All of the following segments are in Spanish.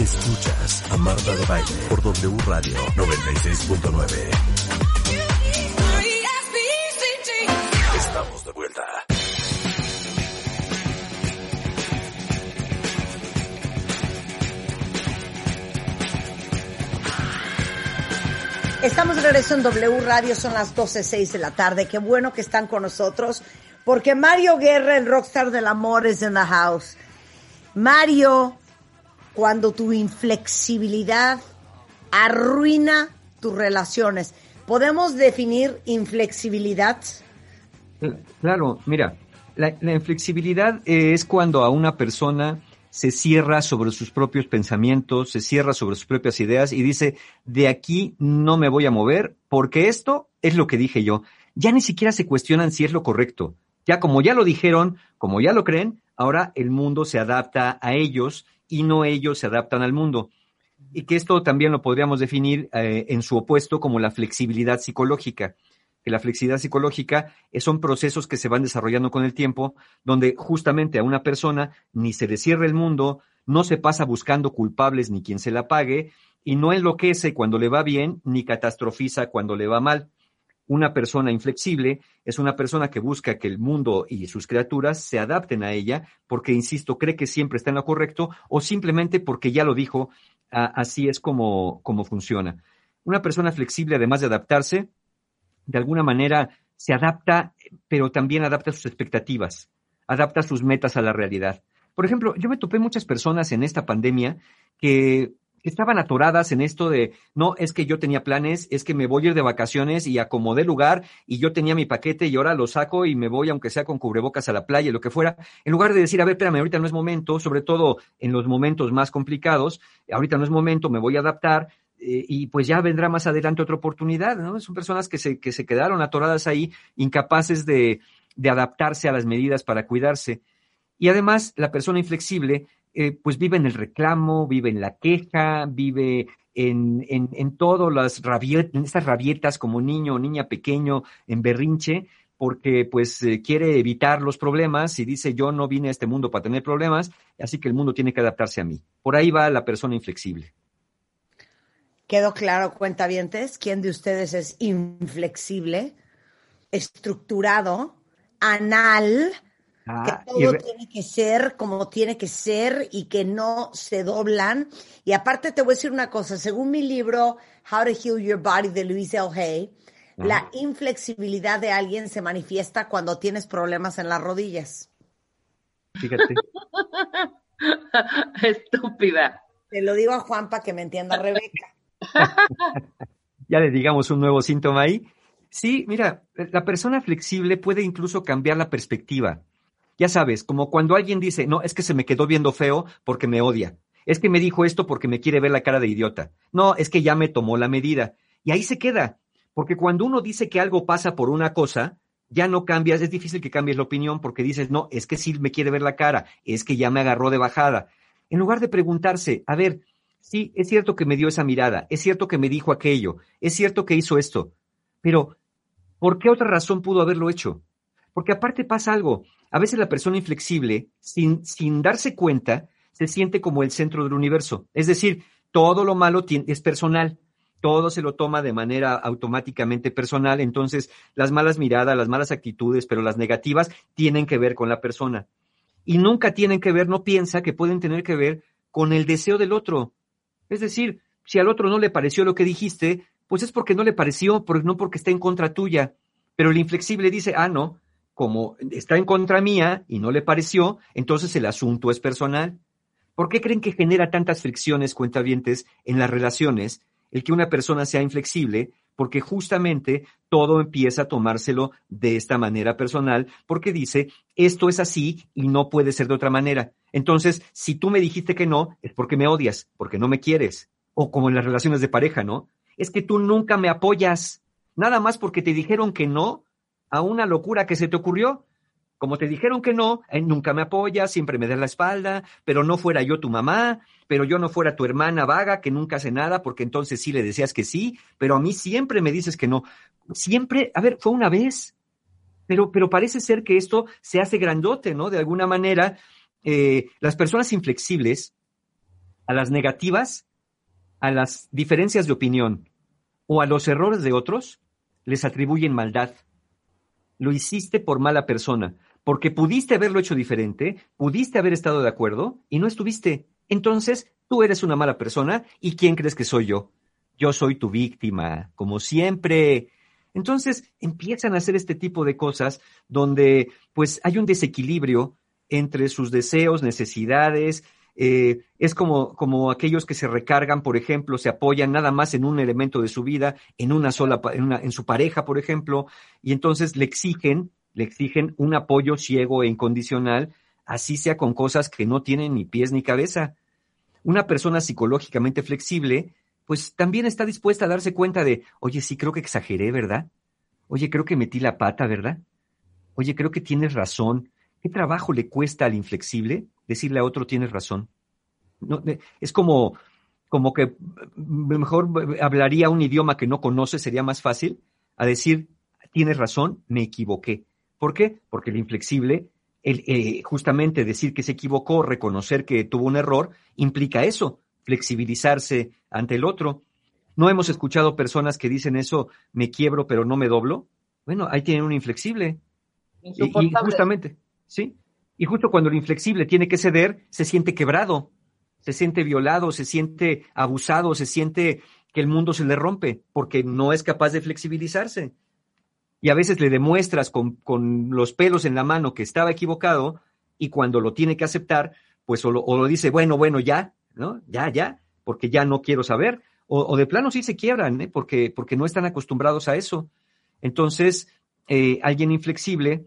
Escuchas a Marta de Baile por W Radio 96.9. Estamos de vuelta. Estamos de regreso en W Radio, son las 12.06 de la tarde. Qué bueno que están con nosotros, porque Mario Guerra, el rockstar del amor, es en the house. Mario, cuando tu inflexibilidad arruina tus relaciones, ¿podemos definir inflexibilidad? Claro, mira, la, inflexibilidad es cuando a una persona se cierra sobre sus propios pensamientos, se cierra sobre sus propias ideas y dice, de aquí no me voy a mover porque esto es lo que dije yo. Ya ni siquiera se cuestionan si es lo correcto. Ya como ya lo dijeron, como ya lo creen, ahora el mundo se adapta a ellos y no ellos se adaptan al mundo. Y que esto también lo podríamos definir eh, en su opuesto como la flexibilidad psicológica que la flexibilidad psicológica son procesos que se van desarrollando con el tiempo, donde justamente a una persona ni se le cierra el mundo, no se pasa buscando culpables ni quien se la pague, y no enloquece cuando le va bien, ni catastrofiza cuando le va mal. Una persona inflexible es una persona que busca que el mundo y sus criaturas se adapten a ella porque, insisto, cree que siempre está en lo correcto o simplemente porque ya lo dijo, así es como, como funciona. Una persona flexible, además de adaptarse, de alguna manera se adapta, pero también adapta sus expectativas, adapta sus metas a la realidad. Por ejemplo, yo me topé muchas personas en esta pandemia que estaban atoradas en esto de, no, es que yo tenía planes, es que me voy a ir de vacaciones y acomodé lugar y yo tenía mi paquete y ahora lo saco y me voy, aunque sea con cubrebocas a la playa, lo que fuera, en lugar de decir, a ver, espérame, ahorita no es momento, sobre todo en los momentos más complicados, ahorita no es momento, me voy a adaptar, eh, y pues ya vendrá más adelante otra oportunidad, ¿no? Son personas que se, que se quedaron atoradas ahí, incapaces de, de adaptarse a las medidas para cuidarse. Y además, la persona inflexible, eh, pues vive en el reclamo, vive en la queja, vive en, en, en todas las rabietas, en estas rabietas como niño o niña pequeño, en berrinche, porque pues eh, quiere evitar los problemas y dice yo no vine a este mundo para tener problemas, así que el mundo tiene que adaptarse a mí. Por ahí va la persona inflexible. ¿Quedó claro, cuentavientes? ¿Quién de ustedes es inflexible, estructurado, anal, ah, que todo tiene que ser como tiene que ser y que no se doblan? Y aparte te voy a decir una cosa, según mi libro How to Heal Your Body de Louise L. Hay, la inflexibilidad de alguien se manifiesta cuando tienes problemas en las rodillas. Fíjate. Estúpida. Te lo digo a Juan para que me entienda Rebeca. ya le digamos un nuevo síntoma ahí. Sí, mira, la persona flexible puede incluso cambiar la perspectiva. Ya sabes, como cuando alguien dice, no, es que se me quedó viendo feo porque me odia. Es que me dijo esto porque me quiere ver la cara de idiota. No, es que ya me tomó la medida. Y ahí se queda. Porque cuando uno dice que algo pasa por una cosa, ya no cambias, es difícil que cambies la opinión porque dices, no, es que sí me quiere ver la cara, es que ya me agarró de bajada. En lugar de preguntarse, a ver, sí, es cierto que me dio esa mirada, es cierto que me dijo aquello, es cierto que hizo esto, pero ¿por qué otra razón pudo haberlo hecho? Porque aparte pasa algo, a veces la persona inflexible, sin, sin darse cuenta, se siente como el centro del universo, es decir, todo lo malo es personal, todo se lo toma de manera automáticamente personal, entonces las malas miradas, las malas actitudes, pero las negativas tienen que ver con la persona. Y nunca tienen que ver, no piensa que pueden tener que ver con el deseo del otro. Es decir, si al otro no le pareció lo que dijiste, pues es porque no le pareció, no porque está en contra tuya. Pero el inflexible dice, ah, no, como está en contra mía y no le pareció, entonces el asunto es personal. ¿Por qué creen que genera tantas fricciones, cuentavientes, en las relaciones el que una persona sea inflexible? Porque justamente todo empieza a tomárselo de esta manera personal, porque dice, esto es así y no puede ser de otra manera. Entonces, si tú me dijiste que no, es porque me odias, porque no me quieres. O como en las relaciones de pareja, ¿no? Es que tú nunca me apoyas, nada más porque te dijeron que no a una locura que se te ocurrió. Como te dijeron que no, eh, nunca me apoyas, siempre me das la espalda, pero no fuera yo tu mamá, pero yo no fuera tu hermana vaga que nunca hace nada, porque entonces sí le decías que sí, pero a mí siempre me dices que no. Siempre, a ver, fue una vez, pero, pero parece ser que esto se hace grandote, ¿no? De alguna manera, eh, las personas inflexibles a las negativas, a las diferencias de opinión o a los errores de otros, les atribuyen maldad. Lo hiciste por mala persona, porque pudiste haberlo hecho diferente, pudiste haber estado de acuerdo y no estuviste. Entonces, tú eres una mala persona y ¿quién crees que soy yo? Yo soy tu víctima, como siempre. Entonces empiezan a hacer este tipo de cosas donde pues hay un desequilibrio entre sus deseos, necesidades, eh, es como, como aquellos que se recargan, por ejemplo, se apoyan nada más en un elemento de su vida, en una sola, en, en su pareja, por ejemplo, y entonces le exigen, le exigen un apoyo ciego e incondicional, así sea con cosas que no tienen ni pies ni cabeza. Una persona psicológicamente flexible, pues también está dispuesta a darse cuenta de, oye, sí, creo que exageré, ¿verdad? Oye, creo que metí la pata, ¿verdad? Oye, creo que tienes razón. ¿Qué trabajo le cuesta al inflexible decirle a otro tienes razón? No, es como, como que mejor hablaría un idioma que no conoce, sería más fácil, a decir tienes razón, me equivoqué. ¿Por qué? Porque el inflexible, el, eh, justamente decir que se equivocó, reconocer que tuvo un error, implica eso, flexibilizarse ante el otro. ¿No hemos escuchado personas que dicen eso, me quiebro pero no me doblo? Bueno, ahí tienen un inflexible. Y, y, justamente, ¿sí? Y justo cuando el inflexible tiene que ceder, se siente quebrado, se siente violado, se siente abusado, se siente que el mundo se le rompe porque no es capaz de flexibilizarse. Y a veces le demuestras con, con los pelos en la mano que estaba equivocado y cuando lo tiene que aceptar, pues o lo, o lo dice, bueno, bueno, ya, ¿no? Ya, ya, porque ya no quiero saber. O, o de plano sí se quiebran, ¿eh? porque, porque no están acostumbrados a eso. Entonces, eh, alguien inflexible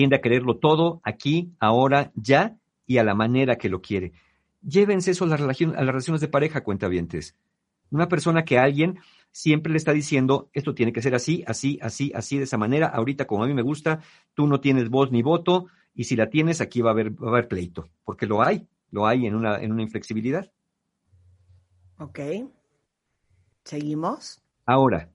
tiende a quererlo todo aquí, ahora, ya y a la manera que lo quiere. Llévense eso a las, relaciones, a las relaciones de pareja, cuentavientes. Una persona que a alguien siempre le está diciendo, esto tiene que ser así, así, así, así, de esa manera, ahorita como a mí me gusta, tú no tienes voz ni voto, y si la tienes, aquí va a haber, va a haber pleito, porque lo hay, lo hay en una, en una inflexibilidad. Ok. ¿Seguimos? Ahora,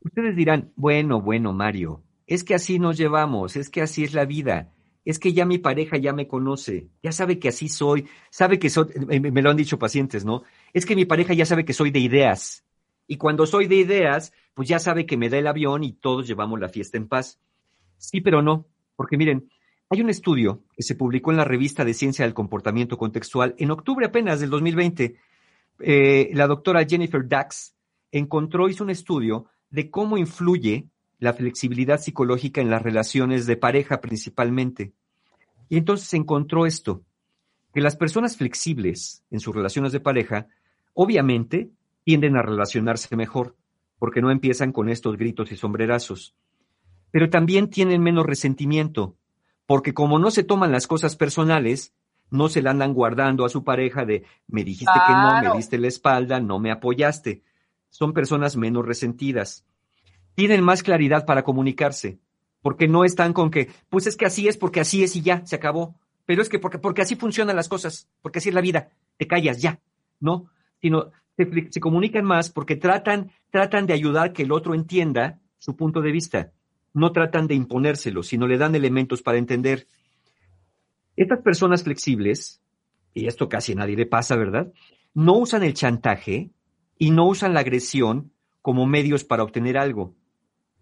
ustedes dirán, bueno, bueno, Mario, es que así nos llevamos, es que así es la vida, es que ya mi pareja ya me conoce, ya sabe que así soy, sabe que soy, me lo han dicho pacientes, ¿no? Es que mi pareja ya sabe que soy de ideas. Y cuando soy de ideas, pues ya sabe que me da el avión y todos llevamos la fiesta en paz. Sí, pero no, porque miren, hay un estudio que se publicó en la revista de Ciencia del Comportamiento Contextual en octubre apenas del 2020. Eh, la doctora Jennifer Dax encontró, hizo un estudio de cómo influye la flexibilidad psicológica en las relaciones de pareja principalmente. Y entonces se encontró esto, que las personas flexibles en sus relaciones de pareja, obviamente, tienden a relacionarse mejor, porque no empiezan con estos gritos y sombrerazos. Pero también tienen menos resentimiento, porque como no se toman las cosas personales, no se la andan guardando a su pareja de me dijiste que no, me diste la espalda, no me apoyaste. Son personas menos resentidas tienen más claridad para comunicarse, porque no están con que, pues es que así es, porque así es y ya, se acabó. Pero es que porque, porque así funcionan las cosas, porque así es la vida, te callas ya, ¿no? Sino se, se comunican más porque tratan, tratan de ayudar que el otro entienda su punto de vista. No tratan de imponérselo, sino le dan elementos para entender. Estas personas flexibles, y esto casi a nadie le pasa, ¿verdad? No usan el chantaje y no usan la agresión como medios para obtener algo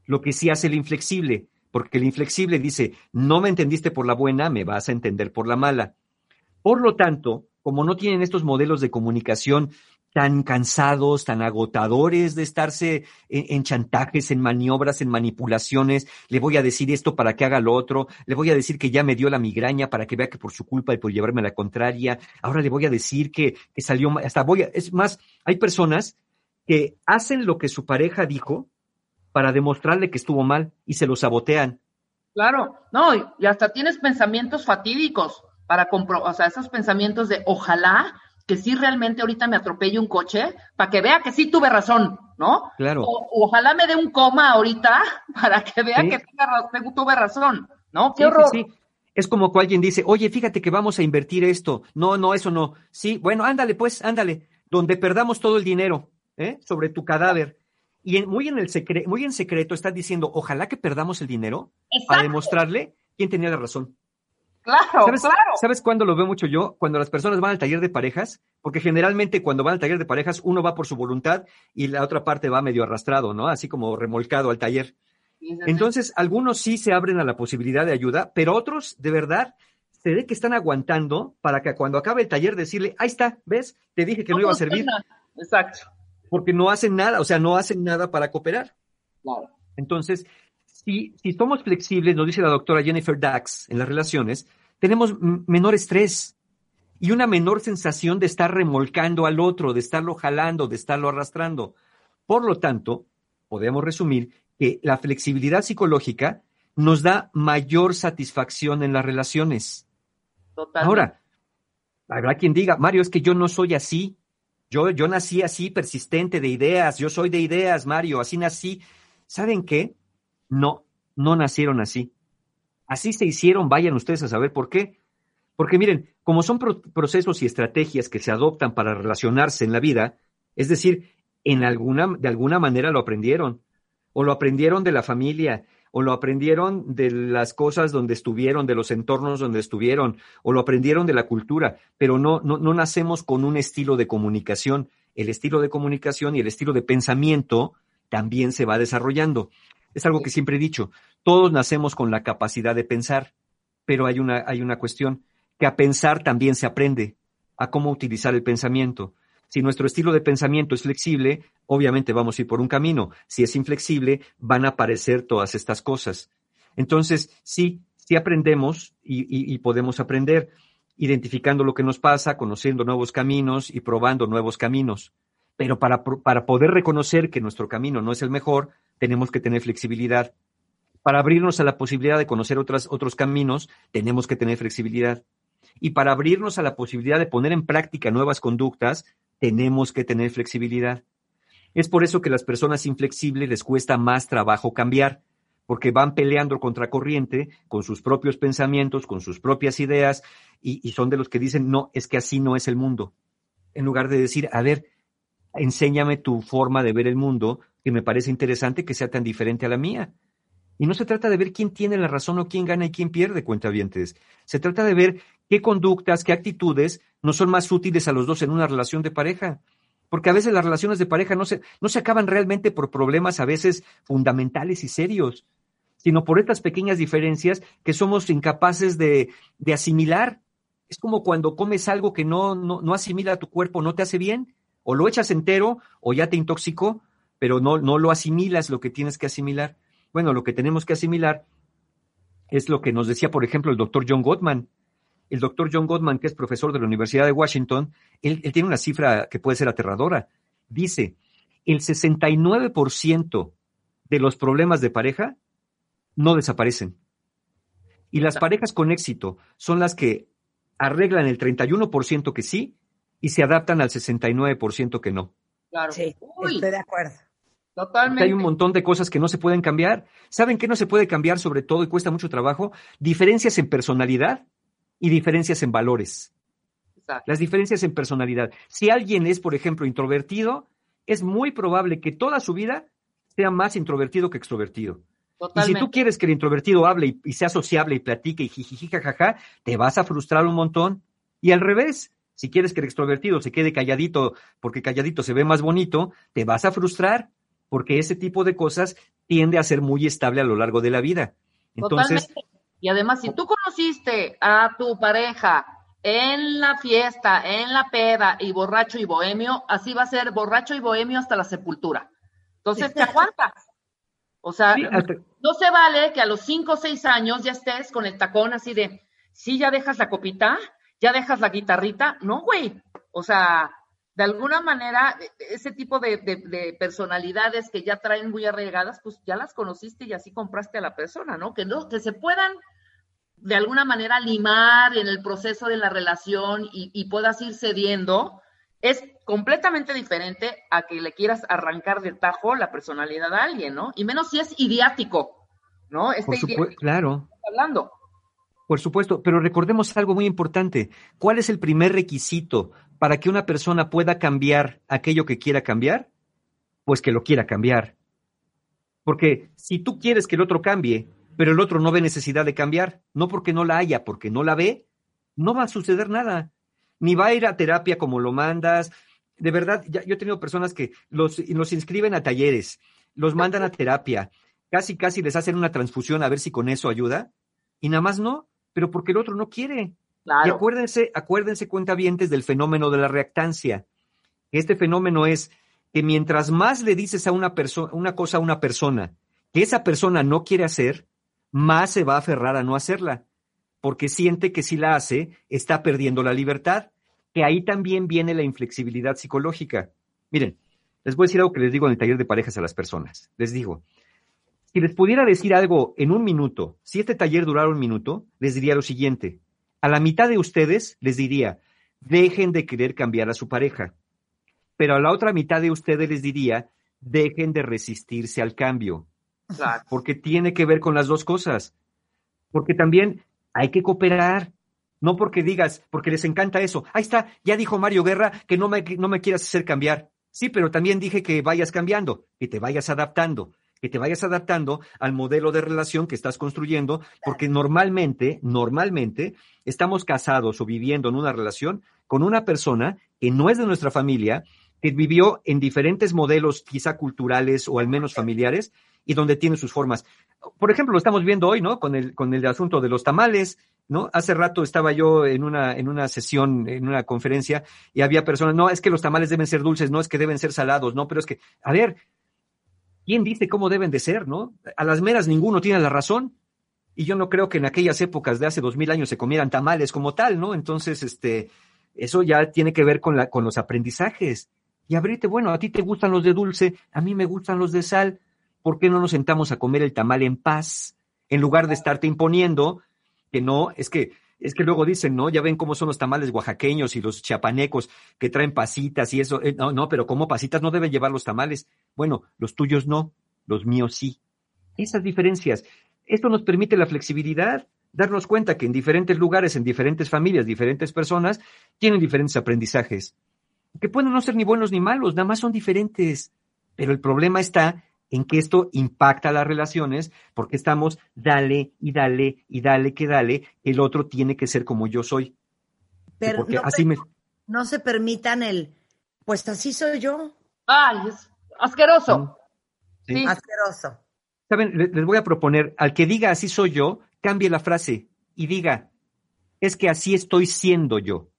lo que sí hace el inflexible, porque el inflexible dice, no me entendiste por la buena, me vas a entender por la mala. Por lo tanto, como no tienen estos modelos de comunicación tan cansados, tan agotadores de estarse en, chantajes, en maniobras, en manipulaciones, le voy a decir esto para que haga lo otro, le voy a decir que ya me dio la migraña para que vea que por su culpa y por llevarme a la contraria, ahora le voy a decir que, que salió, hasta voy a, es más, hay personas que hacen lo que su pareja dijo, para demostrarle que estuvo mal y se lo sabotean. Claro, no, y hasta tienes pensamientos fatídicos para comprobar, o sea, esos pensamientos de ojalá que sí realmente ahorita me atropelle un coche para que vea que sí tuve razón, ¿no? Claro. O, ojalá me dé un coma ahorita para que vea que tuve razón, ¿no? Qué horror. Sí, Es como cuando alguien dice, oye, fíjate que vamos a invertir esto. No, no, eso no. Sí, bueno, ándale, pues, ándale. Donde perdamos todo el dinero, ¿eh? Sobre tu cadáver y muy, en el muy en secreto estás diciendo, ojalá que perdamos el dinero para demostrarle quién tenía la razón. Claro, ¿Sabes, claro. ¿Sabes cuándo lo veo mucho yo? Cuando las personas van al taller de parejas, porque generalmente cuando van al taller de parejas, uno va por su voluntad y la otra parte va medio arrastrado, ¿no? Así como remolcado al taller. Entonces, algunos sí se abren a la posibilidad de ayuda, pero otros, de verdad, se ve que están aguantando para que cuando acabe el taller decirle, ahí está, ¿ves? Te dije que no, iba a servir. Exacto. Porque no hacen nada, o sea, no hacen nada para cooperar. Claro. Entonces, si, si somos flexibles, nos dice la doctora Jennifer Dax en las relaciones, tenemos menor estrés y una menor sensación de estar remolcando al otro, de estarlo jalando, de estarlo arrastrando. Por lo tanto, podemos resumir que la flexibilidad psicológica nos da mayor satisfacción en las relaciones. Totalmente. Ahora, habrá quien diga, Mario, es que yo no soy así. Yo, yo nací así, persistente de ideas. Yo soy de ideas, Mario, así nací. ¿Saben qué? No, no nacieron así. Así se hicieron, vayan ustedes a saber por qué. Porque miren, como son pro- procesos y estrategias que se adoptan para relacionarse en la vida, es decir, en alguna, de alguna manera lo aprendieron, o lo aprendieron de la familia, o lo aprendieron de las cosas donde estuvieron, de los entornos donde estuvieron, o lo aprendieron de la cultura, pero no, no, no nacemos con un estilo de comunicación. El estilo de comunicación y el estilo de pensamiento también se va desarrollando. Es algo que siempre he dicho, todos nacemos con la capacidad de pensar, pero hay una, hay una cuestión, que a pensar también se aprende, a cómo utilizar el pensamiento. Si nuestro estilo de pensamiento es flexible, obviamente vamos a ir por un camino. Si es inflexible, van a aparecer todas estas cosas. Entonces, sí, sí aprendemos y, podemos aprender identificando lo que nos pasa, conociendo nuevos caminos y probando nuevos caminos. Pero para, para poder reconocer que nuestro camino no es el mejor, tenemos que tener flexibilidad. Para abrirnos a la posibilidad de conocer otras, otros caminos, tenemos que tener flexibilidad. Y para abrirnos a la posibilidad de poner en práctica nuevas conductas, tenemos que tener flexibilidad. Es por eso que las personas inflexibles les cuesta más trabajo cambiar, porque van peleando contra corriente con sus propios pensamientos, con sus propias ideas, y, y son de los que dicen, no, es que así no es el mundo. En lugar de decir, a ver, enséñame tu forma de ver el mundo, que me parece interesante que sea tan diferente a la mía. Y no se trata de ver quién tiene la razón o quién gana y quién pierde, cuentavientes. Se trata de ver qué conductas, qué actitudes nos son más útiles a los dos en una relación de pareja. Porque a veces las relaciones de pareja no se, no se acaban realmente por problemas a veces fundamentales y serios, sino por estas pequeñas diferencias que somos incapaces de, de asimilar. Es como cuando comes algo que no, no, no asimila a tu cuerpo, no te hace bien, o lo echas entero o ya te intoxicó, pero no, no lo asimilas lo que tienes que asimilar. Bueno, lo que tenemos que asimilar es lo que nos decía, por ejemplo, el doctor John Gottman. El doctor John Gottman, que es profesor de la Universidad de Washington, él, él tiene una cifra que puede ser aterradora. Dice, el 69% de los problemas de pareja no desaparecen. Y las parejas con éxito son las que arreglan el 31% que sí y se adaptan al 69% que no. Claro. Sí, Uy, estoy de acuerdo. totalmente. Hay un montón de cosas que no se pueden cambiar. ¿Saben qué no se puede cambiar sobre todo y cuesta mucho trabajo? Diferencias en personalidad y diferencias en valores. Exacto. Las diferencias en personalidad. Si alguien es, por ejemplo, introvertido, es muy probable que toda su vida sea más introvertido que extrovertido. Y si tú quieres que el introvertido hable y, y sea sociable y platique y jijiji, jajaja, te vas a frustrar un montón. Y al revés, si quieres que el extrovertido se quede calladito porque calladito se ve más bonito, te vas a frustrar porque ese tipo de cosas tiende a ser muy estable a lo largo de la vida. Entonces, Totalmente. Y además, si tú conociste a tu pareja en la fiesta, en la peda y borracho y bohemio, así va a ser borracho y bohemio hasta la sepultura. Entonces te aguantas. O sea, sí, hasta- no se vale que a los cinco o seis años ya estés con el tacón así de, sí, ya dejas la copita, ya dejas la guitarrita. No, güey. O sea, de alguna manera, e- ese tipo de, de- de personalidades que ya traen muy arraigadas, pues ya las conociste y así compraste a la persona, ¿no? Que no, que se puedan de alguna manera limar en el proceso de la relación y, y puedas ir cediendo, es completamente diferente a que le quieras arrancar de tajo la personalidad a alguien, ¿no? Y menos si es idiático, ¿no? Este por supuesto, claro. hablando. Por supuesto, pero recordemos algo muy importante. ¿Cuál es el primer requisito para que una persona pueda cambiar aquello que quiera cambiar? Pues que lo quiera cambiar. Porque si tú quieres que el otro cambie, pero el otro no ve necesidad de cambiar, no porque no la haya, porque no la ve, no va a suceder nada. Ni va a ir a terapia como lo mandas. De verdad, ya, yo he tenido personas que los, los inscriben a talleres, los mandan a terapia, casi, casi les hacen una transfusión a ver si con eso ayuda, y nada más no, pero porque el otro no quiere. Y acuérdense, acuérdense, cuentavientes, del fenómeno de la reactancia. Este fenómeno es que mientras más le dices a una persona, una cosa a una persona que esa persona no quiere hacer, más se va a aferrar a no hacerla, porque siente que si la hace, está perdiendo la libertad, que ahí también viene la inflexibilidad psicológica. Miren, les voy a decir algo que les digo en el taller de parejas a las personas. Les digo, si les pudiera decir algo en un minuto, si este taller durara un minuto, les diría lo siguiente. A la mitad de ustedes les diría, dejen de querer cambiar a su pareja. Pero a la otra mitad de ustedes les diría, dejen de resistirse al cambio. Porque tiene que ver con las dos cosas. Porque también hay que cooperar. No porque digas, porque les encanta eso. Ahí está, ya dijo Mario Guerra que no me, no me quieras hacer cambiar. Sí, pero también dije que vayas cambiando, que te vayas adaptando, que te vayas adaptando al modelo de relación que estás construyendo, porque normalmente, normalmente, estamos casados o viviendo en una relación con una persona que no es de nuestra familia, que vivió en diferentes modelos quizá culturales o al menos familiares, y donde tiene sus formas. Por ejemplo, lo estamos viendo hoy, ¿no? Con el, con el asunto de los tamales, ¿no? Hace rato estaba yo en una, en una sesión, en una conferencia, y había personas, no, es que los tamales deben ser dulces, no es que deben ser salados, no, pero es que, a ver, ¿quién dice cómo deben de ser, no? A las meras ninguno tiene la razón. Y yo no creo que en aquellas épocas de hace dos mil años se comieran tamales como tal, ¿no? Entonces, este, eso ya tiene que ver con, la, con los aprendizajes. Y abrirte, bueno, a ti te gustan los de dulce, a mí me gustan los de sal ¿por qué no nos sentamos a comer el tamal en paz en lugar de estarte imponiendo que no, es que es que luego dicen, ¿no? Ya ven cómo son los tamales oaxaqueños y los chiapanecos que traen pasitas y eso. Eh, no, no, pero como pasitas no deben llevar los tamales. Bueno, los tuyos no, los míos sí. Esas diferencias. Esto nos permite la flexibilidad, darnos cuenta que en diferentes lugares, en diferentes familias, diferentes personas, tienen diferentes aprendizajes. Que pueden no ser ni buenos ni malos, nada más son diferentes. Pero el problema está en que esto impacta las relaciones porque estamos dale y dale y dale que dale, el otro tiene que ser como yo soy. Pero no, así me... no se permitan el, pues así soy yo. Ay, es asqueroso. Sí. Asqueroso. Saben, les voy a proponer, al que diga así soy yo, cambie la frase y diga, es que así estoy siendo yo.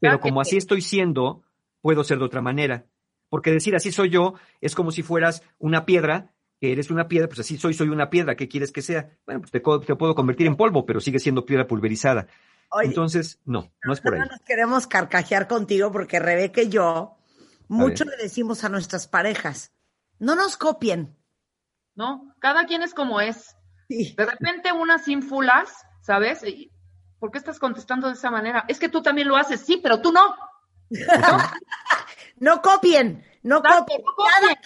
Pero como así estoy siendo, puedo ser de otra manera porque decir así soy yo es como si fueras una piedra, que eres una piedra, pues así soy, soy una piedra, ¿qué quieres que sea? Bueno, pues te, puedo convertir en polvo, pero sigue siendo piedra pulverizada. Entonces, no, no es por ahí. Nos queremos carcajear contigo porque Rebeca y yo mucho le decimos a nuestras parejas, no nos copien. No, cada quien es como es. De repente una sin fulas, ¿sabes? ¿Por qué estás contestando de esa manera? Es que tú también lo haces, sí, pero tú no. No copien, no copien. Cada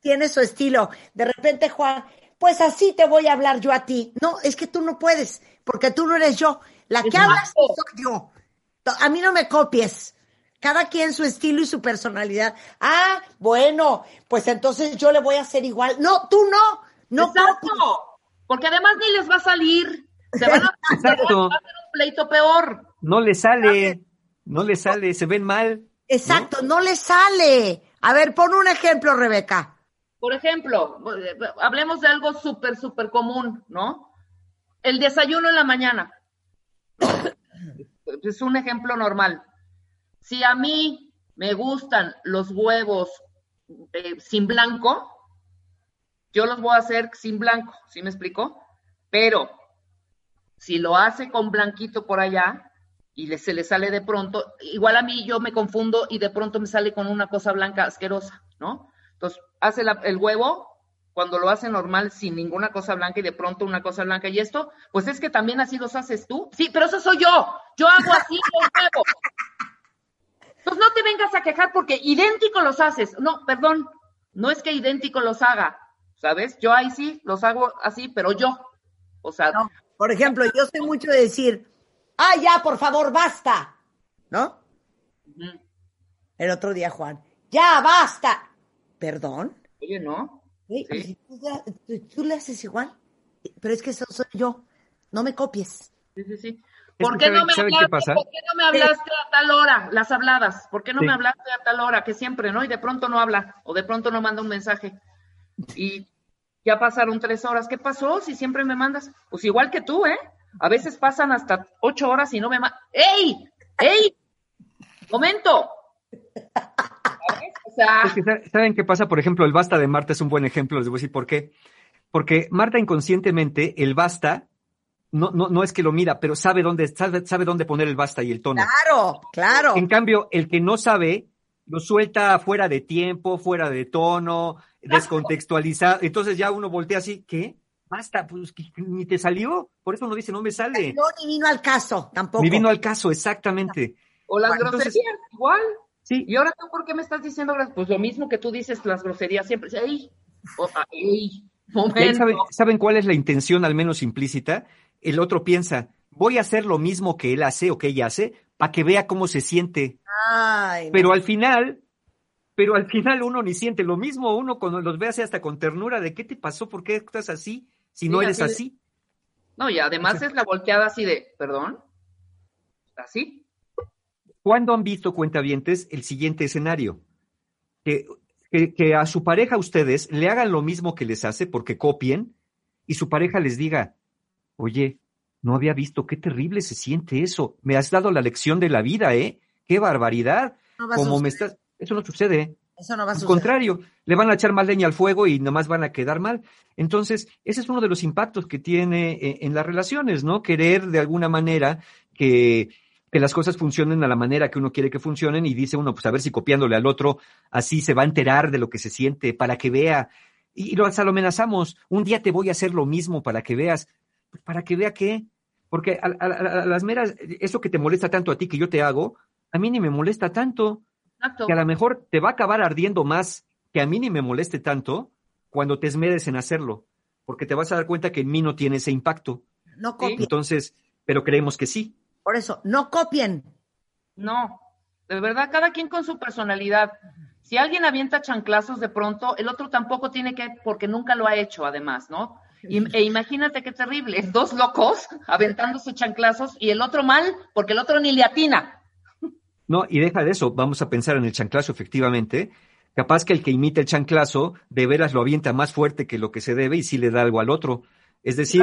tiene su estilo. De repente, Juan, pues así te voy a hablar yo a ti. No, es que tú no puedes, porque tú no eres yo. La que hablas soy yo. A mí no me copies. Cada quien su estilo y su personalidad. Ah, bueno, pues entonces yo le voy a hacer igual. No, tú no. No Exacto. Porque además ni les va a salir. Se van a, hacer un pleito peor. No le sale, no le sale, se ven mal. Exacto, ¿no? le sale. A ver, pon un ejemplo, Rebeca. Por ejemplo, hablemos de algo súper, súper común, ¿no? El desayuno en la mañana. es un ejemplo normal. Si a mí me gustan los huevos eh, sin blanco, yo los voy a hacer sin blanco, ¿sí me explico? Pero si lo hace con blanquito por allá, y se le sale de pronto, igual a mí yo me confundo y de pronto me sale con una cosa blanca asquerosa, ¿no? Entonces, hace el huevo cuando lo hace normal sin ninguna cosa blanca y de pronto una cosa blanca y esto, pues es que también así los haces tú. Sí, pero eso soy yo. Yo hago así los huevos. Entonces no te vengas a quejar porque idéntico los haces. No, perdón, no es que idéntico los haga, ¿sabes? Yo ahí sí los hago así, pero yo. O sea, por ejemplo, yo sé mucho de decir, ah, ya, por favor, basta, ¿no? El otro día, Juan, ya, basta. ¿Perdón? Oye, ¿no? ¿Sí? ¿Tú, le haces igual? pero es que eso soy yo. No me copies. Sí, sí, sí. ¿Por qué, no ¿saben- me hablaste? ¿Por qué no me hablaste a tal hora? Las habladas. ¿Por qué no Sí. me hablaste a tal hora? Que siempre, ¿no? Y de pronto no habla. O de pronto no manda un mensaje. Y ya pasaron tres horas. ¿Qué pasó? Si siempre me mandas. Pues igual que tú, ¿eh? A veces pasan hasta ocho horas y no me mandas. ¡Ey! ¡Ey! ¡Momento! ¿Sabes? O sea, Es que, sa- ¿saben qué pasa? Por ejemplo, el basta de Marta es un buen ejemplo, les voy a decir por qué. Porque Marta inconscientemente, el basta, no, no, no es que lo mira, pero sabe dónde, sabe, sabe dónde poner el basta y el tono. Claro, claro. En cambio, el que no sabe, lo suelta fuera de tiempo, fuera de tono, descontextualizado. Entonces ya uno voltea así, ¿qué? Basta, pues que- ni te salió. Por eso uno dice, no me sale. No, ni vino al caso, tampoco. Ni vino al caso, exactamente. o las Bueno, entonces- groserías, igual. Sí, ¿Y ahora tú por qué me estás diciendo? Pues lo mismo que tú dices, las groserías siempre. ¡Ey! O- ¡Ey! Y ahí Momento. saben, ¿saben cuál es la intención, al menos implícita? El otro piensa, voy a hacer lo mismo que él hace o que ella hace para que vea cómo se siente. Ay, no. Pero al final, pero al final uno ni siente lo mismo. Uno cuando los ve así hasta con ternura de qué te pasó, por qué estás así, si no Sí, eres así así. No, y además es la volteada así de, perdón. Así. ¿Cuándo han visto, cuentavientes, el siguiente escenario? Que, que, que a su pareja ustedes le hagan lo mismo que les hace porque copien y su pareja les diga, oye, no había visto qué terrible se siente eso. Me has dado la lección de la vida, ¿eh? ¡Qué barbaridad! No Como me estás... Eso no sucede, ¿eh? Eso no va a Al suceder. contrario, le van a echar más leña al fuego y nomás van a quedar mal. Entonces, ese es uno de los impactos que tiene eh, en las relaciones, ¿no? Querer de alguna manera que, que las cosas funcionen a la manera que uno quiere que funcionen y dice uno, pues a ver si copiándole al otro, así se va a enterar de lo que se siente para que vea. Y, lo, hasta lo amenazamos, un día te voy a hacer lo mismo para que veas. ¿Para que vea qué? Porque a, a- a- a las meras, eso que te molesta tanto a ti que yo te hago, a mí ni me molesta tanto Exacto. que a lo mejor te va a acabar ardiendo más que a mí ni me moleste tanto cuando te esmeres en hacerlo, porque te vas a dar cuenta que en mí no tiene ese impacto. No copien. Entonces, pero creemos que sí. Por eso, no copien. No, de verdad, cada quien con su personalidad. Si alguien avienta chanclazos de pronto, el otro tampoco tiene que, porque nunca lo ha hecho además, ¿no? Y- e imagínate qué terrible, dos locos aventándose chanclazos y el otro mal, porque el otro ni le atina. No, y deja de eso, vamos a pensar en el chanclazo efectivamente. Capaz que el que imita el chanclazo, de veras lo avienta más fuerte que lo que se debe y sí le da algo al otro. Es decir,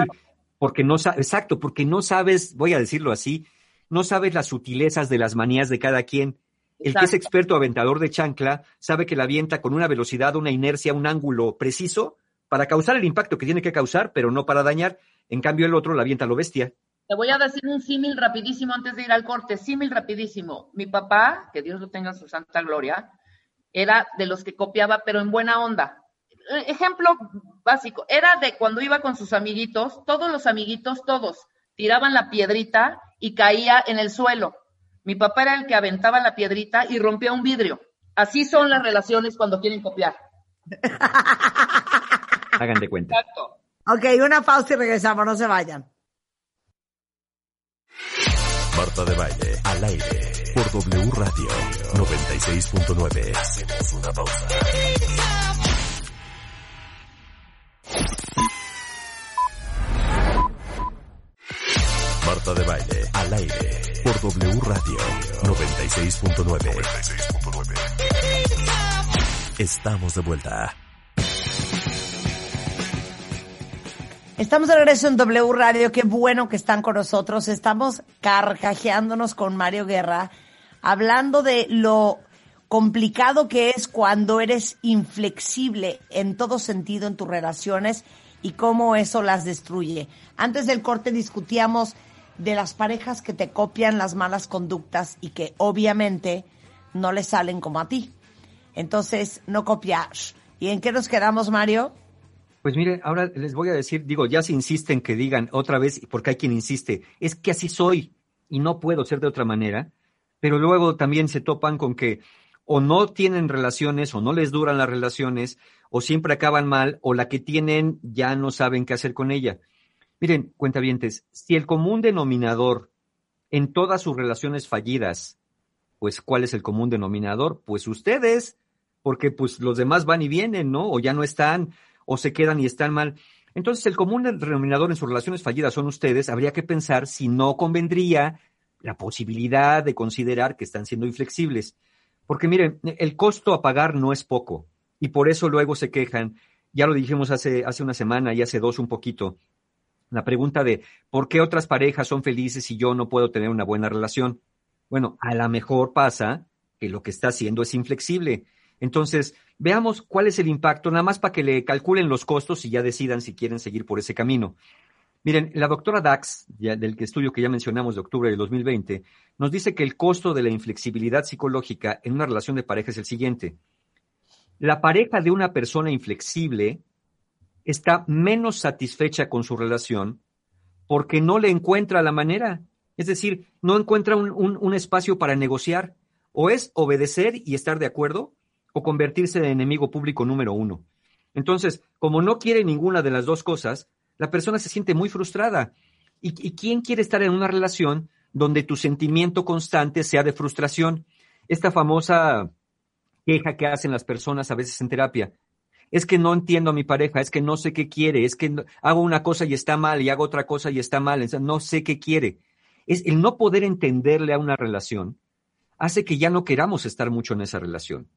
porque no sabes, exacto, porque no sabes, voy a decirlo así, no sabes las sutilezas de las manías de cada quien. El que es experto aventador de chancla sabe que la avienta con una velocidad, una inercia, un ángulo preciso para causar el impacto que tiene que causar, pero no para dañar. En cambio, el otro la avienta a lo bestia. Te voy a decir un símil rapidísimo antes de ir al corte, símil rapidísimo. Mi papá, que Dios lo tenga en su santa gloria, era de los que copiaba, pero en buena onda. Ejemplo básico, era de cuando iba con sus amiguitos, todos los amiguitos, todos, tiraban la piedrita y caía en el suelo. Mi papá era el que aventaba la piedrita y rompía un vidrio. Así son las relaciones cuando quieren copiar. Hagan de cuenta. Exacto. Ok, una pausa y regresamos, no se vayan. Marta de Baile, al aire, por W Radio 96.9. Hacemos una pausa. Marta de Baile, al aire, por W Radio 96.9. Estamos de vuelta. Estamos de regreso en W Radio, qué bueno que están con nosotros. Estamos carcajeándonos con Mario Guerra, hablando de lo complicado que es cuando eres inflexible en todo sentido en tus relaciones y cómo eso las destruye. Antes del corte discutíamos de las parejas que te copian las malas conductas y que obviamente no le salen como a ti. Entonces, no copiar. ¿Y en qué nos quedamos, Mario? Pues mire, ahora les voy a decir, digo, ya se insisten que digan otra vez, porque hay quien insiste, es que así soy y no puedo ser de otra manera, pero luego también se topan con que o no tienen relaciones o no les duran las relaciones o siempre acaban mal o la que tienen ya no saben qué hacer con ella. Miren, cuentavientes, si el común denominador en todas sus relaciones fallidas, pues ¿cuál es el común denominador? Pues ustedes, porque pues los demás van y vienen, ¿no? O ya no están, o se quedan y están mal. Entonces, el común denominador en sus relaciones fallidas son ustedes, habría que pensar si no convendría la posibilidad de considerar que están siendo inflexibles. Porque miren, el costo a pagar no es poco y por eso luego se quejan. Ya lo dijimos hace, hace una semana y hace dos un poquito. La pregunta de ¿por qué otras parejas son felices y yo no puedo tener una buena relación? Bueno, a lo mejor pasa que lo que está haciendo es inflexible. Entonces, veamos cuál es el impacto, nada más para que le calculen los costos y ya decidan si quieren seguir por ese camino. Miren, la doctora Dax, del estudio que ya mencionamos de octubre de 2020, nos dice que el costo de la inflexibilidad psicológica en una relación de pareja es el siguiente. La pareja de una persona inflexible está menos satisfecha con su relación porque no le encuentra la manera. Es decir, no encuentra un, un espacio para negociar. O es obedecer y estar de acuerdo, o convertirse en enemigo público número uno. Entonces, como no quiere ninguna de las dos cosas, la persona se siente muy frustrada. ¿Y, quién quiere estar en una relación donde tu sentimiento constante sea de frustración? Esta famosa queja que hacen las personas a veces en terapia. Es que no entiendo a mi pareja, es que no sé qué quiere, es que hago una cosa y está mal y hago otra cosa y está mal, no sé qué quiere. Es el no poder entenderle a una relación hace que ya no queramos estar mucho en esa relación.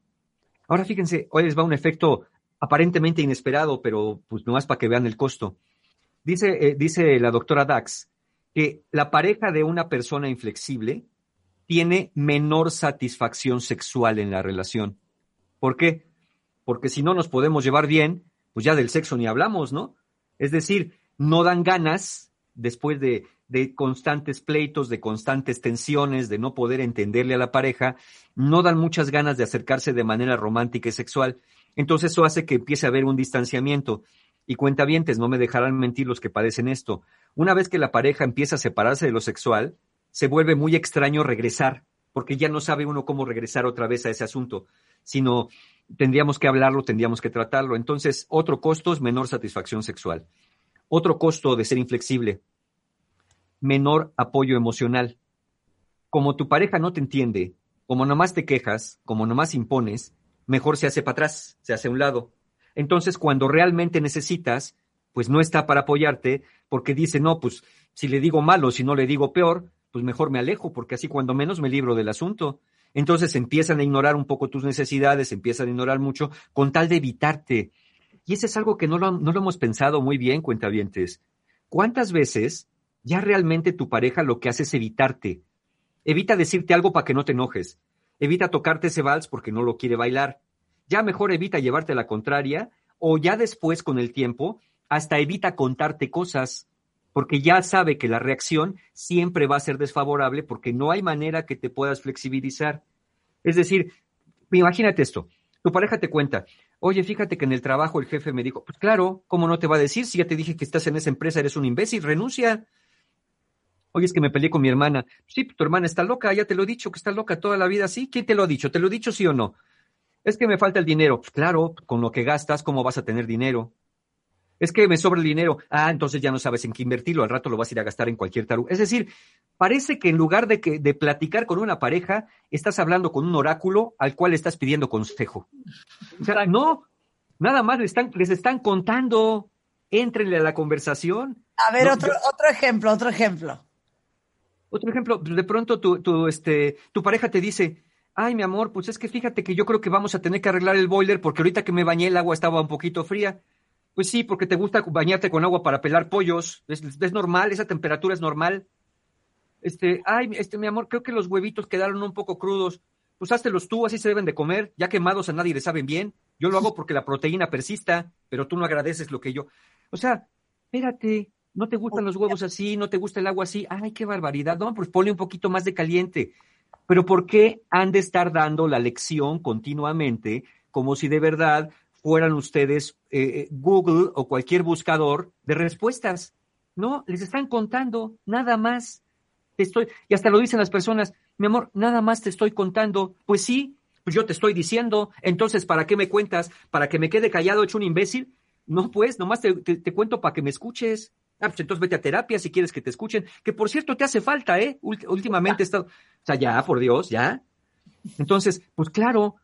Ahora fíjense, hoy les va un efecto aparentemente inesperado, pero pues nomás para que vean el costo. Dice, eh, dice la doctora Dax que la pareja de una persona inflexible tiene menor satisfacción sexual en la relación. ¿Por qué? Porque si no nos podemos llevar bien, pues ya del sexo ni hablamos, ¿no? Es decir, no dan ganas después de, constantes pleitos, de constantes tensiones, de no poder entenderle a la pareja, no dan muchas ganas de acercarse de manera romántica y sexual. Entonces eso hace que empiece a haber un distanciamiento. Y cuentavientes, no me dejarán mentir los que padecen esto. Una vez que la pareja empieza a separarse de lo sexual, se vuelve muy extraño regresar, porque ya no sabe uno cómo regresar otra vez a ese asunto, sino tendríamos que hablarlo, tendríamos que tratarlo. Entonces, otro costo es menor satisfacción sexual. Otro costo de ser inflexible, menor apoyo emocional. Como tu pareja no te entiende, como nomás te quejas, como nomás impones, mejor se hace para atrás, se hace a un lado. Entonces, cuando realmente necesitas, pues no está para apoyarte, porque dice, no, pues si le digo malo, si no le digo peor, pues mejor me alejo, porque así cuando menos me libro del asunto. Entonces empiezan a ignorar un poco tus necesidades, empiezan a ignorar mucho, con tal de evitarte. Y eso es algo que no lo, no lo hemos pensado muy bien, cuentavientes. ¿Cuántas veces ya realmente tu pareja lo que hace es evitarte. Evita decirte algo para que no te enojes. Evita tocarte ese vals porque no lo quiere bailar. Ya mejor evita llevarte la contraria o ya después con el tiempo hasta evita contarte cosas porque ya sabe que la reacción siempre va a ser desfavorable porque no hay manera que te puedas flexibilizar. Es decir, imagínate esto, tu pareja te cuenta, oye, fíjate que en el trabajo el jefe me dijo, pues claro, ¿cómo no te va a decir si ya te dije que estás en esa empresa, eres un imbécil, renuncia? Oye, es que me peleé con mi hermana. Sí, tu hermana está loca, ya te lo he dicho, que está loca toda la vida, ¿sí? ¿Quién te lo ha dicho? ¿Te lo he dicho sí o no? Es que me falta el dinero. Pues claro, con lo que gastas, ¿cómo vas a tener dinero? Es que me sobra el dinero. Ah, entonces ya no sabes en qué invertirlo, al rato lo vas a ir a gastar en cualquier tarugo. Es decir, parece que en lugar de, que, de platicar con una pareja, estás hablando con un oráculo al cual estás pidiendo consejo. O sea, no, nada más les están, les están contando. Éntrenle a la conversación. A ver, otro, otro ejemplo, otro ejemplo. Otro ejemplo, de pronto tu, tu, este, tu pareja te dice, ay, mi amor, pues es que fíjate que yo creo que vamos a tener que arreglar el boiler porque ahorita que me bañé el agua estaba un poquito fría. Pues sí, porque te gusta bañarte con agua para pelar pollos. Es, normal, esa temperatura es normal. Este, ay, este, mi amor, creo que los huevitos quedaron un poco crudos. Pues háztelos tú, así se deben de comer. Ya quemados a nadie le saben bien. Yo lo hago porque la proteína persista, pero tú no agradeces lo que yo. O sea, espérate, no te gustan los huevos así, no te gusta el agua así, ay, qué barbaridad, no, pues ponle un poquito más de caliente. Pero ¿por qué han de estar dando la lección continuamente como si de verdad fueran ustedes eh, eh, Google o cualquier buscador de respuestas? No, les están contando nada más. Te estoy, y hasta lo dicen las personas, mi amor, nada más te estoy contando. Pues sí, pues yo te estoy diciendo, entonces, ¿para qué me cuentas? ¿Para que me quede callado hecho un imbécil? No, pues, nomás te, te cuento para que me escuches. Ah, pues entonces vete a terapia si quieres que te escuchen, que por cierto te hace falta, ¿eh? Últimamente he estado, o sea, ya, por Dios, ya. Entonces, pues claro,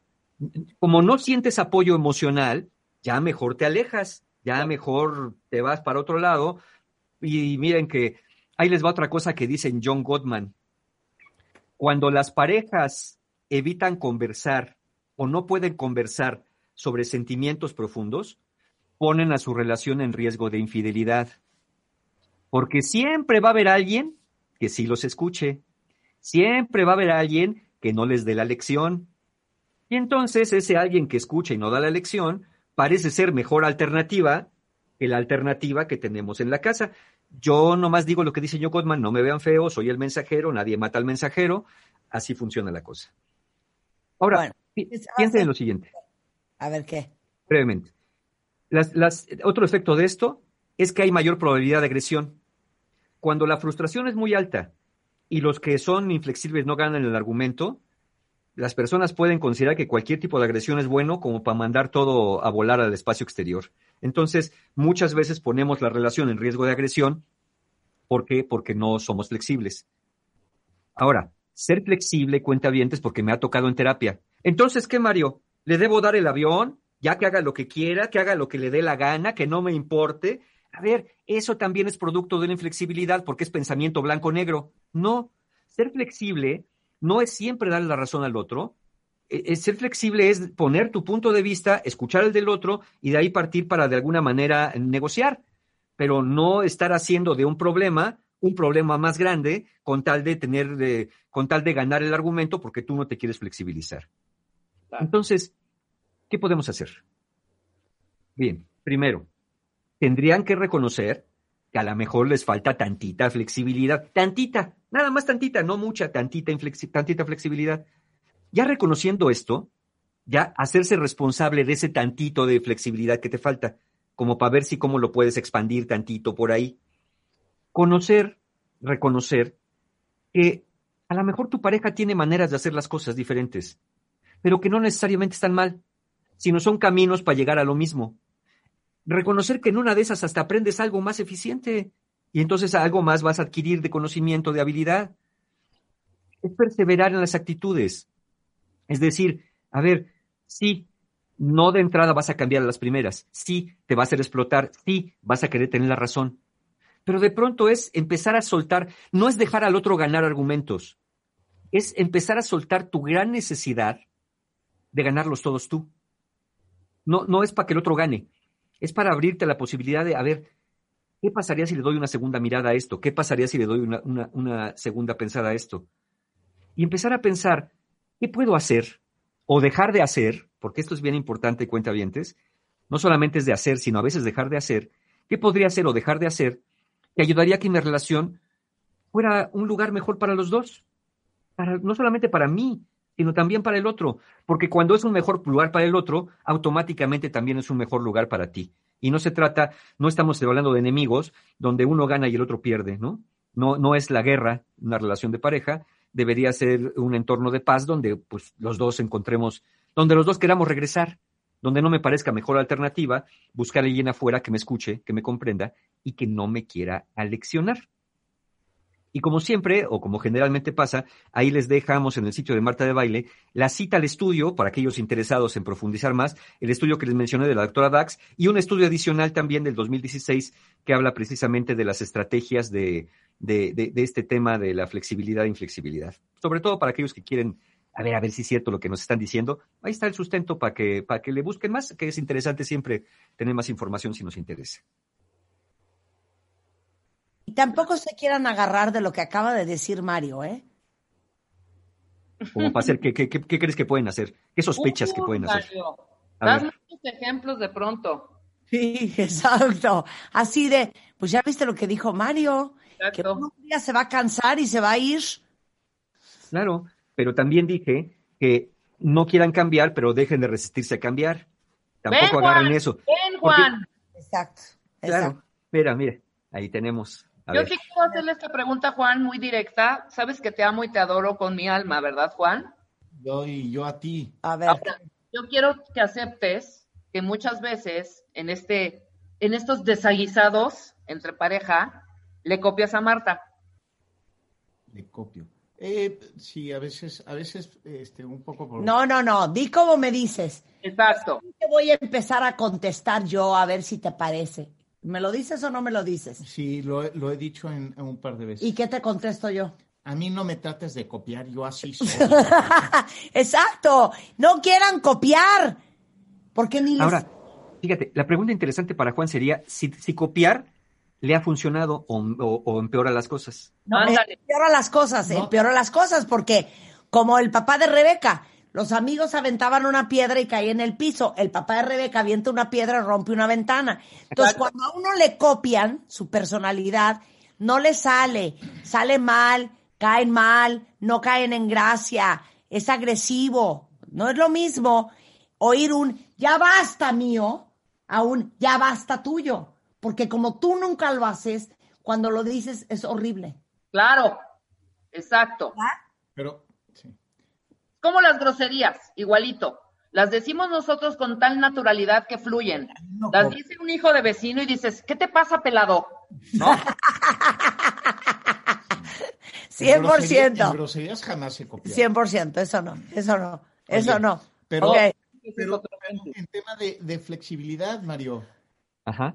como no sientes apoyo emocional, ya mejor te alejas. ya mejor te vas para otro lado. Y miren que ahí les va otra cosa que dicen John Gottman. Cuando las parejas evitan conversar o no pueden conversar sobre sentimientos profundos, ponen a su relación en riesgo de infidelidad. Porque siempre va a haber alguien que sí los escuche. Siempre va a haber alguien que no les dé la lección. Y entonces ese alguien que escucha y no da la lección parece ser mejor alternativa que la alternativa que tenemos en la casa. Yo nomás digo lo que dice Joe Gottman, no me vean feo, soy el mensajero, nadie mata al mensajero, así funciona la cosa. Ahora, piensen en lo siguiente. A ver qué. Brevemente. otro efecto de esto es que hay mayor probabilidad de agresión. Cuando la frustración es muy alta y los que son inflexibles no ganan el argumento, las personas pueden considerar que cualquier tipo de agresión es bueno como para mandar todo a volar al espacio exterior. Entonces, muchas veces ponemos la relación en riesgo de agresión. ¿Por qué? Porque no somos flexibles. Ahora, ser flexible cuenta vientes porque me ha tocado en terapia. Entonces, ¿qué, Mario? ¿Le debo dar el avión? Ya que haga lo que quiera, que haga lo que le dé la gana, que no me importe. A ver, eso también es producto de la inflexibilidad porque es pensamiento blanco-negro. No, ser flexible no es siempre darle la razón al otro. E, ser flexible es poner tu punto de vista, escuchar el del otro y de ahí partir para de alguna manera negociar, pero no estar haciendo de un problema un problema más grande con tal de tener, con tal de ganar el argumento porque tú no te quieres flexibilizar. Entonces, ¿qué podemos hacer? Bien, primero, tendrían que reconocer que a lo mejor les falta tantita flexibilidad, tantita, nada más tantita, no mucha, tantita, tantita flexibilidad. Ya reconociendo esto, ya hacerse responsable de ese tantito de flexibilidad que te falta, como para ver si cómo lo puedes expandir tantito por ahí. Conocer, reconocer que a lo mejor tu pareja tiene maneras de hacer las cosas diferentes, pero que no necesariamente están mal, sino son caminos para llegar a lo mismo reconocer que en una de esas hasta aprendes algo más eficiente y entonces algo más vas a adquirir de conocimiento, de habilidad. Es perseverar en las actitudes. Es decir, a ver, sí, no de entrada vas a cambiar las primeras, sí, te va a hacer explotar, sí, vas a querer tener la razón. Pero de pronto es empezar a soltar, no es dejar al otro ganar argumentos, es empezar a soltar tu gran necesidad de ganarlos todos tú. No, no es para que el otro gane, es para abrirte la posibilidad de, a ver, ¿qué pasaría si le doy una segunda mirada a esto? ¿Qué pasaría si le doy una, segunda pensada a esto? Y empezar a pensar, ¿qué puedo hacer o dejar de hacer? Porque esto es bien importante, cuenta vientes. No solamente es de hacer, sino a veces dejar de hacer. ¿Qué podría hacer o dejar de hacer que ayudaría a que mi relación fuera un lugar mejor para los dos? Para, no solamente para mí, sino también para el otro, porque cuando es un mejor lugar para el otro, automáticamente también es un mejor lugar para ti. Y no se trata, no estamos hablando de enemigos donde uno gana y el otro pierde, ¿no? No, no es la guerra, una relación de pareja, debería ser un entorno de paz donde pues los dos encontremos, donde los dos queramos regresar, donde no me parezca mejor alternativa buscar a alguien afuera que me escuche, que me comprenda y que no me quiera aleccionar. Y como siempre, o como generalmente pasa, ahí les dejamos en el sitio de Marta de Baile la cita al estudio, para aquellos interesados en profundizar más, el estudio que les mencioné de la doctora Dax, y un estudio adicional también del 2016 que habla precisamente de las estrategias de, de, de, este tema de la flexibilidad e inflexibilidad. Sobre todo para aquellos que quieren, a ver, a ver si es cierto lo que nos están diciendo. Ahí está el sustento para que, para que le busquen más, que es interesante siempre tener más información si nos interesa tampoco se quieran agarrar de lo que acaba de decir Mario, ¿eh? Como para hacer, ¿qué, qué, qué crees que pueden hacer? ¿Qué sospechas que pueden hacer? Mario, muchos ejemplos de pronto. Sí, exacto. Así de, pues ya viste lo que dijo Mario, que un día se va a cansar y se va a ir. Claro, pero también dije que no quieran cambiar, pero dejen de resistirse a cambiar. Tampoco agarren eso. Ven, Juan. exacto, Claro, mira, mira, ahí tenemos yo sí quiero hacerle esta pregunta, Juan, muy directa. Sabes que te amo y te adoro con mi alma, ¿verdad, Juan? Yo y yo a ti. A ver. yo quiero que aceptes que muchas veces en este, en estos desaguisados entre pareja, le copias a Marta. Le copio. Eh, sí, a veces, a veces, este, un poco. No, no, no. Di como me dices. Exacto. voy a empezar a contestar yo a ver si te parece. ¿Me lo dices o no me lo dices? Sí, lo, he- lo he dicho en, en un par de veces. ¿Y qué te contesto yo? A mí no me trates de copiar, yo así soy. Exacto, no quieran copiar, porque ni les... Ahora, fíjate, la pregunta interesante para Juan sería si, si copiar le ha funcionado o, o- o empeora las cosas. No, Ándale. empeora las cosas, No. empeora las cosas, porque como el papá de Rebeca, los amigos aventaban una piedra y caía en el piso. El papá de Rebeca avienta una piedra y rompe una ventana. Entonces, Exacto. cuando a uno le copian su personalidad, no le sale, sale mal, caen mal, no caen en gracia, es agresivo. No es lo mismo oír un ya basta mío a un ya basta tuyo. Porque como tú nunca lo haces, cuando lo dices es horrible. Claro, exacto. Pero. Como las groserías, igualito. Las decimos nosotros con tal naturalidad que fluyen. No, Las por- dice un hijo de vecino y dices, ¿qué te pasa, pelado? ¿No? en grosería- En 100%. groserías jamás se copia. 100%, eso no, eso no, eso Oye, no. pero- Ok. Pero en tema de, de flexibilidad, Mario, Ajá.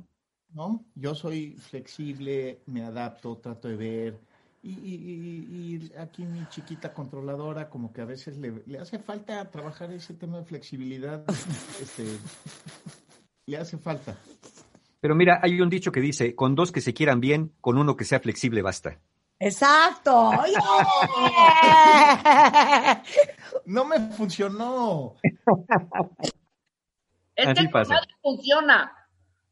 ¿no? Yo soy flexible, me adapto, trato de ver. Y, y- y- y aquí mi chiquita controladora, como que a veces le, le hace falta trabajar ese tema de flexibilidad. este, le hace falta. Pero mira, hay un dicho que dice, con dos que se quieran bien, con uno que sea flexible basta. Exacto. Yeah. No me funcionó. Es Así que pasa. nadie funciona,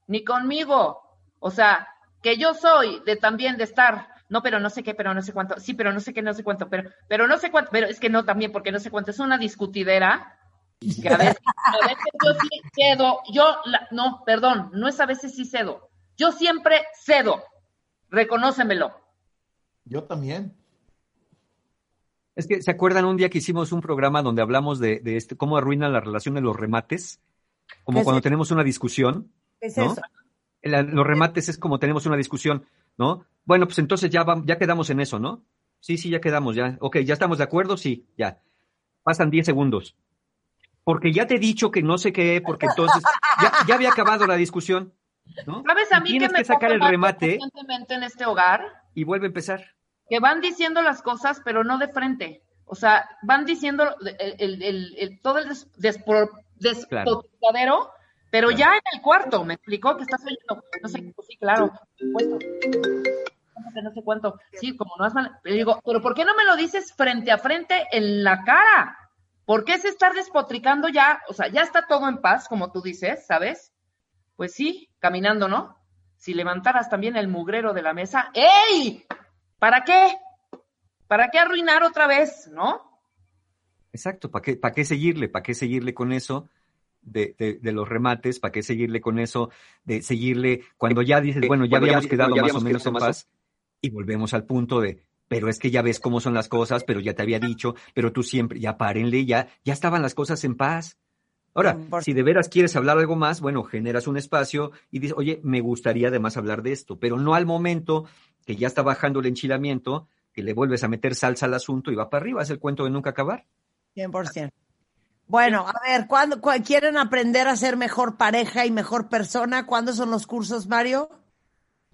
ni conmigo. O sea, que yo soy de también de estar, no, pero no sé qué, pero no sé cuánto, sí, pero no sé qué, no sé cuánto, pero, pero no sé cuánto, pero es que no también, porque no sé cuánto, es una discutidera. Que a veces, a veces yo sí cedo, yo, la- no, perdón, no es a veces sí cedo, yo siempre cedo, reconócemelo. Yo también. Es que, ¿se acuerdan un día que hicimos un programa donde hablamos de, de este, cómo arruinan la relación de los remates? Como ¿Qué cuando es tenemos una discusión, ¿Qué es ¿no? eso? La- los remates es como tenemos una discusión, ¿no? Bueno, pues entonces ya, ya quedamos en eso, ¿no? Sí, sí, ya quedamos, ya. Ok, ¿ya estamos de acuerdo? Sí, ya. Pasan 10 segundos. Porque ya te he dicho que no sé qué, porque entonces ya, ya había acabado la discusión, ¿no? ¿Sabes a mí tienes que me que sacar el remate en este hogar? y vuelve a empezar. que van diciendo las cosas, pero no de frente. O sea, van diciendo el, el- el- el- todo el des- despro- despotricadero, pero Claro. ya en el cuarto, ¿me explicó? Que estás oyendo, no sé, pues sí, claro, por supuesto. ¿Cómo que No sé cuánto. Sí, como no has mal. Le digo, pero ¿por qué no me lo dices frente a frente en la cara? ¿Por qué es estar despotricando ya? O sea, ya está todo en paz, como tú dices, ¿sabes? Pues sí, caminando, ¿no? Si levantaras también el mugrero de la mesa, ¡ey! ¿Para qué? ¿Para qué arruinar otra vez, no? Exacto, ¿para qué, para qué seguirle? ¿Para qué seguirle con eso de, de- de los remates? ¿Para qué seguirle con eso de seguirle cuando ya dices, bueno, ya habíamos quedado más o menos en paz? Y volvemos al punto de, pero es que ya ves cómo son las cosas, pero ya te había dicho, pero tú siempre, ya párenle, ya, ya estaban las cosas en paz. Ahora, Mm, si de veras quieres hablar algo más, bueno, generas un espacio y dices, oye, me gustaría además hablar de esto, pero no al momento que ya está bajando el enchilamiento, que le vuelves a meter salsa al asunto y va para arriba, es el cuento de nunca acabar. 100%. Bueno, a ver, ¿cuándo, quieren aprender a ser mejor pareja y mejor persona? ¿Cuándo son los cursos, Mario?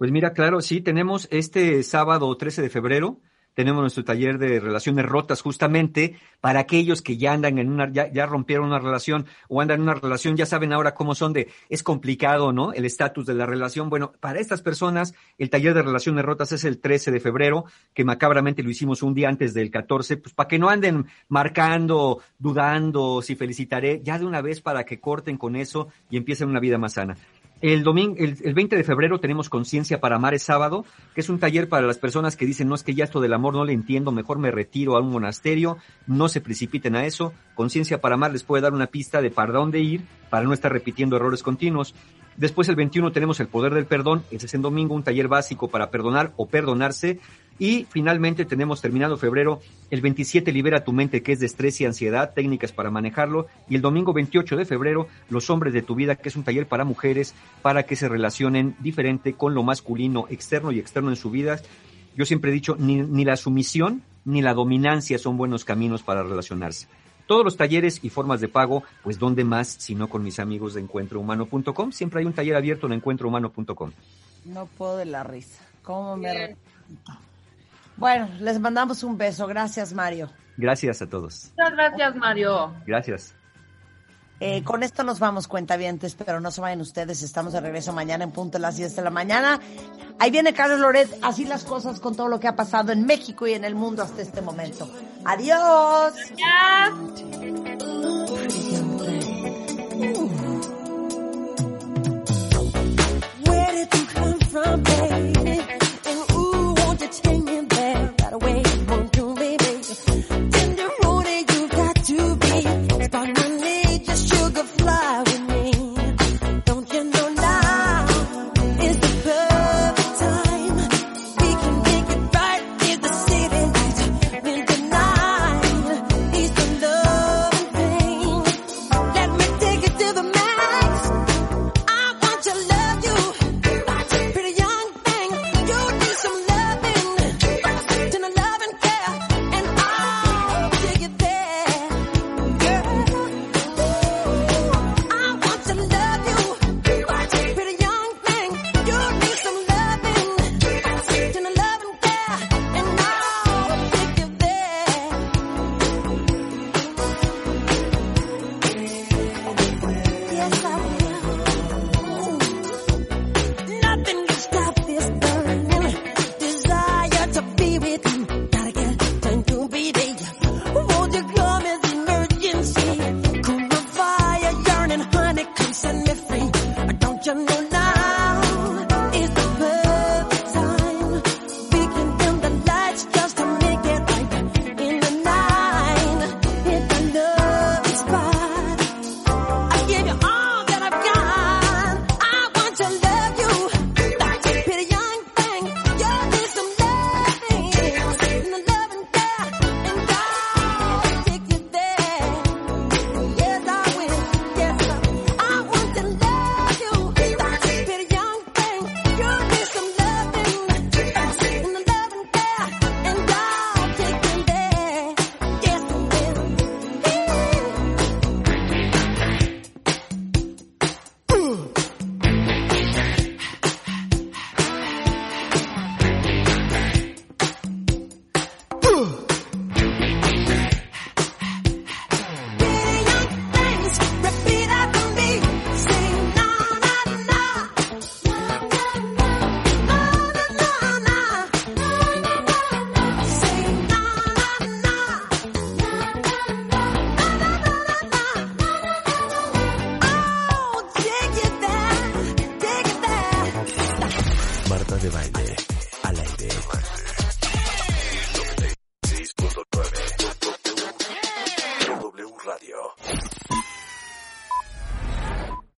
Pues mira, claro, sí, tenemos este sábado 13 de febrero, tenemos nuestro taller de relaciones rotas justamente para aquellos que ya andan en una, ya, ya rompieron una relación o andan en una relación, ya saben ahora cómo son de, es complicado, ¿no? El estatus de la relación. Bueno, para estas personas, el taller de relaciones rotas es el 13 de febrero, que macabramente lo hicimos un día antes del 14, pues para que no anden marcando, dudando, si felicitaré, ya de una vez para que corten con eso y empiecen una vida más sana. El domingo, el, el 20 de febrero tenemos Conciencia para Amar es sábado, que es un taller para las personas que dicen, no es que ya esto del amor no le entiendo, mejor me retiro a un monasterio, no se precipiten a eso. Conciencia para Amar les puede dar una pista de para dónde ir para no estar repitiendo errores continuos. Después el 21 tenemos el poder del perdón, ese es en domingo, un taller básico para perdonar o perdonarse. Y finalmente tenemos terminado febrero, el 27 libera tu mente, que es de estrés y ansiedad, técnicas para manejarlo. Y el domingo 28 de febrero, los hombres de tu vida, que es un taller para mujeres, para que se relacionen diferente con lo masculino, externo y externo en su vida. Yo siempre he dicho, ni, ni la sumisión ni la dominancia son buenos caminos para relacionarse. Todos los talleres y formas de pago, pues ¿dónde más si no con mis amigos de encuentrohumano.com? Siempre hay un taller abierto en encuentrohumano.com. No puedo de la risa. ¿Cómo me... Bueno, les mandamos un beso. Gracias, Mario. Gracias a todos. Muchas gracias, Mario. Gracias. Eh, con esto nos vamos, cuentavientes, pero no se vayan ustedes. Estamos de regreso mañana en punto de las 10 de la mañana. Ahí viene Carlos Loret, así las cosas con todo lo que ha pasado en México y en el mundo hasta este momento. Adiós. Radio.